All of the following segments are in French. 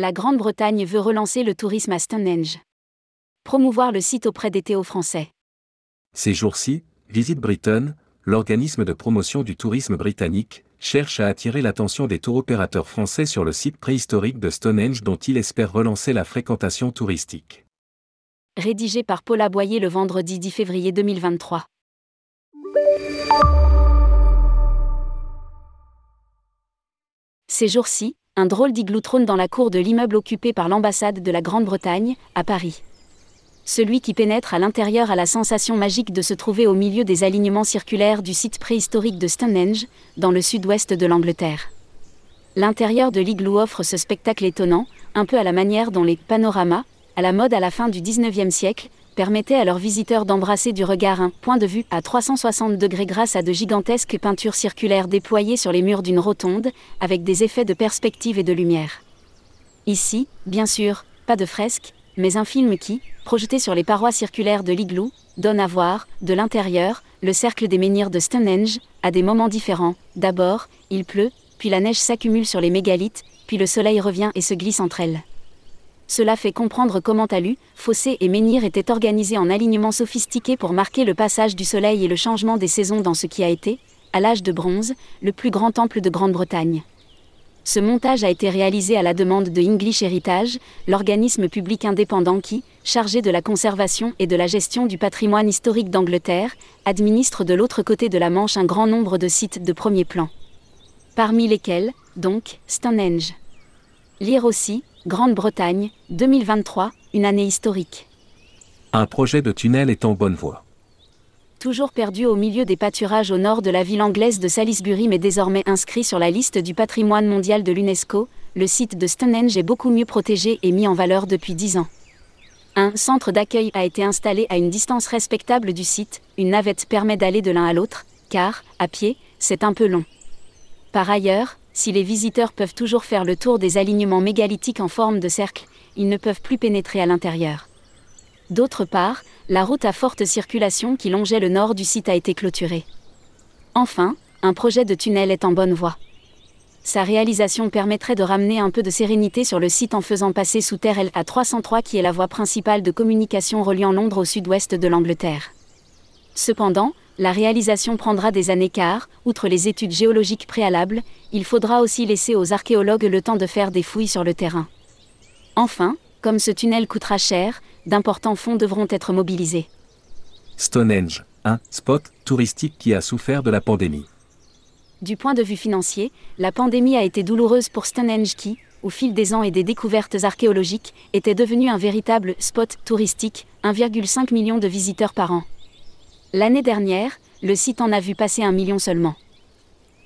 La Grande-Bretagne veut relancer le tourisme à Stonehenge. Promouvoir le site auprès des Théo-Français. Ces jours-ci, Visite Britain, l'organisme de promotion du tourisme britannique, cherche à attirer l'attention des tour opérateurs français sur le site préhistorique de Stonehenge dont il espère relancer la fréquentation touristique. Rédigé par Paula Boyer le vendredi 10 février 2023. Ces jours-ci, un drôle d'igloo trône dans la cour de l'immeuble occupé par l'ambassade de la Grande-Bretagne, à Paris. Celui qui pénètre à l'intérieur a la sensation magique de se trouver au milieu des alignements circulaires du site préhistorique de Stonehenge, dans le sud-ouest de l'Angleterre. L'intérieur de l'igloo offre ce spectacle étonnant, un peu à la manière dont les panoramas, à la mode à la fin du 19e siècle, permettaient à leurs visiteurs d'embrasser du regard un point de vue à 360 degrés grâce à de gigantesques peintures circulaires déployées sur les murs d'une rotonde, avec des effets de perspective et de lumière. Ici, bien sûr, pas de fresques, mais un film qui, projeté sur les parois circulaires de l'igloo, donne à voir, de l'intérieur, le cercle des menhirs de Stonehenge, à des moments différents. D'abord, il pleut, puis la neige s'accumule sur les mégalithes, puis le soleil revient et se glisse entre elles. Cela fait comprendre comment talus, fossés et menhirs étaient organisés en alignements sophistiqués pour marquer le passage du soleil et le changement des saisons dans ce qui a été, à l'âge de bronze, le plus grand temple de Grande-Bretagne. Ce montage a été réalisé à la demande de English Heritage, l'organisme public indépendant qui, chargé de la conservation et de la gestion du patrimoine historique d'Angleterre, administre de l'autre côté de la Manche un grand nombre de sites de premier plan. Parmi lesquels, donc, Stonehenge. Lire aussi, Grande-Bretagne, 2023, une année historique. Un projet de tunnel est en bonne voie. Toujours perdu au milieu des pâturages au nord de la ville anglaise de Salisbury mais désormais inscrit sur la liste du patrimoine mondial de l'UNESCO, le site de Stonehenge est beaucoup mieux protégé et mis en valeur depuis dix ans. Un centre d'accueil a été installé à une distance respectable du site, une navette permet d'aller de l'un à l'autre, car, à pied, c'est un peu long. Par ailleurs, si les visiteurs peuvent toujours faire le tour des alignements mégalithiques en forme de cercle, ils ne peuvent plus pénétrer à l'intérieur. D'autre part, la route à forte circulation qui longeait le nord du site a été clôturée. Enfin, un projet de tunnel est en bonne voie. Sa réalisation permettrait de ramener un peu de sérénité sur le site en faisant passer sous terre LA 303 qui est la voie principale de communication reliant Londres au sud-ouest de l'Angleterre. Cependant, la réalisation prendra des années car, outre les études géologiques préalables, il faudra aussi laisser aux archéologues le temps de faire des fouilles sur le terrain. Enfin, comme ce tunnel coûtera cher, d'importants fonds devront être mobilisés. Stonehenge, un spot touristique qui a souffert de la pandémie. Du point de vue financier, la pandémie a été douloureuse pour Stonehenge qui, au fil des ans et des découvertes archéologiques, était devenu un véritable spot touristique, 1,5 million de visiteurs par an. L'année dernière, le site en a vu passer un million seulement.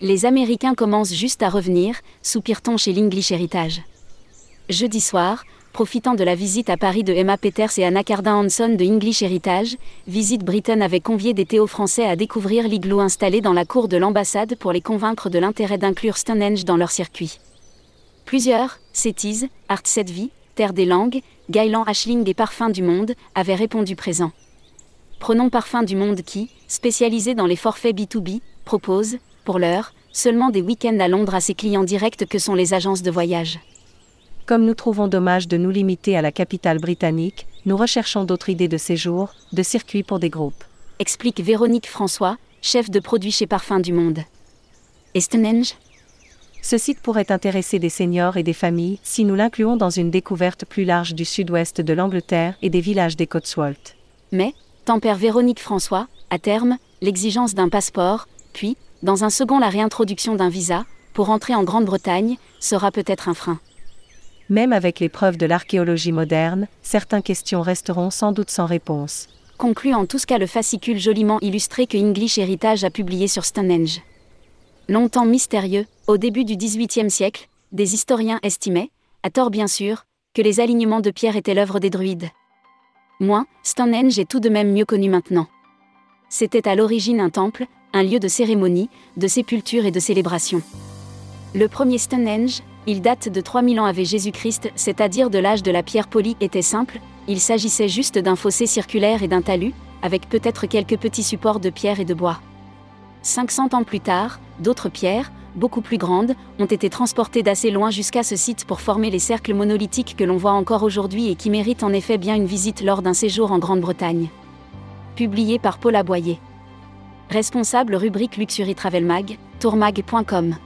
Les Américains commencent juste à revenir, soupire-t-on chez l'English Heritage. Jeudi soir, profitant de la visite à Paris de Emma Peters et Anna Cardin Hanson de English Heritage, Visite Britain avait convié des théo français à découvrir l'igloo installé dans la cour de l'ambassade pour les convaincre de l'intérêt d'inclure Stonehenge dans leur circuit. Plusieurs, Cétise, Art Vie, Terre des Langues, Gailan Ashling et Parfums du Monde, avaient répondu présent. Prenons Parfum du Monde qui, spécialisé dans les forfaits B2B, propose, pour l'heure, seulement des week-ends à Londres à ses clients directs que sont les agences de voyage. Comme nous trouvons dommage de nous limiter à la capitale britannique, nous recherchons d'autres idées de séjour, de circuits pour des groupes. Explique Véronique François, chef de produit chez Parfum du Monde. Et Stonehenge Ce site pourrait intéresser des seniors et des familles si nous l'incluons dans une découverte plus large du sud-ouest de l'Angleterre et des villages des Cotswolds. Mais, tempère Véronique François, à terme, l'exigence d'un passeport, puis, dans un second la réintroduction d'un visa, pour entrer en Grande-Bretagne, sera peut-être un frein. Même avec les preuves de l'archéologie moderne, certaines questions resteront sans doute sans réponse. Conclut en tout cas le fascicule joliment illustré que English Heritage a publié sur Stonehenge. Longtemps mystérieux, au début du XVIIIe siècle, des historiens estimaient, à tort bien sûr, que les alignements de pierre étaient l'œuvre des druides. Moins, Stonehenge est tout de même mieux connu maintenant. C'était à l'origine un temple, un lieu de cérémonie, de sépulture et de célébration. Le premier Stonehenge, il date de 3000 ans avec Jésus-Christ, c'est-à-dire de l'âge de la pierre polie, était simple, il s'agissait juste d'un fossé circulaire et d'un talus, avec peut-être quelques petits supports de pierre et de bois. 500 ans plus tard, d'autres pierres, beaucoup plus grandes, ont été transportées d'assez loin jusqu'à ce site pour former les cercles monolithiques que l'on voit encore aujourd'hui et qui méritent en effet bien une visite lors d'un séjour en Grande-Bretagne. Publié par Paul Aboyer. Responsable rubrique Luxury Travel Mag, tourmag.com.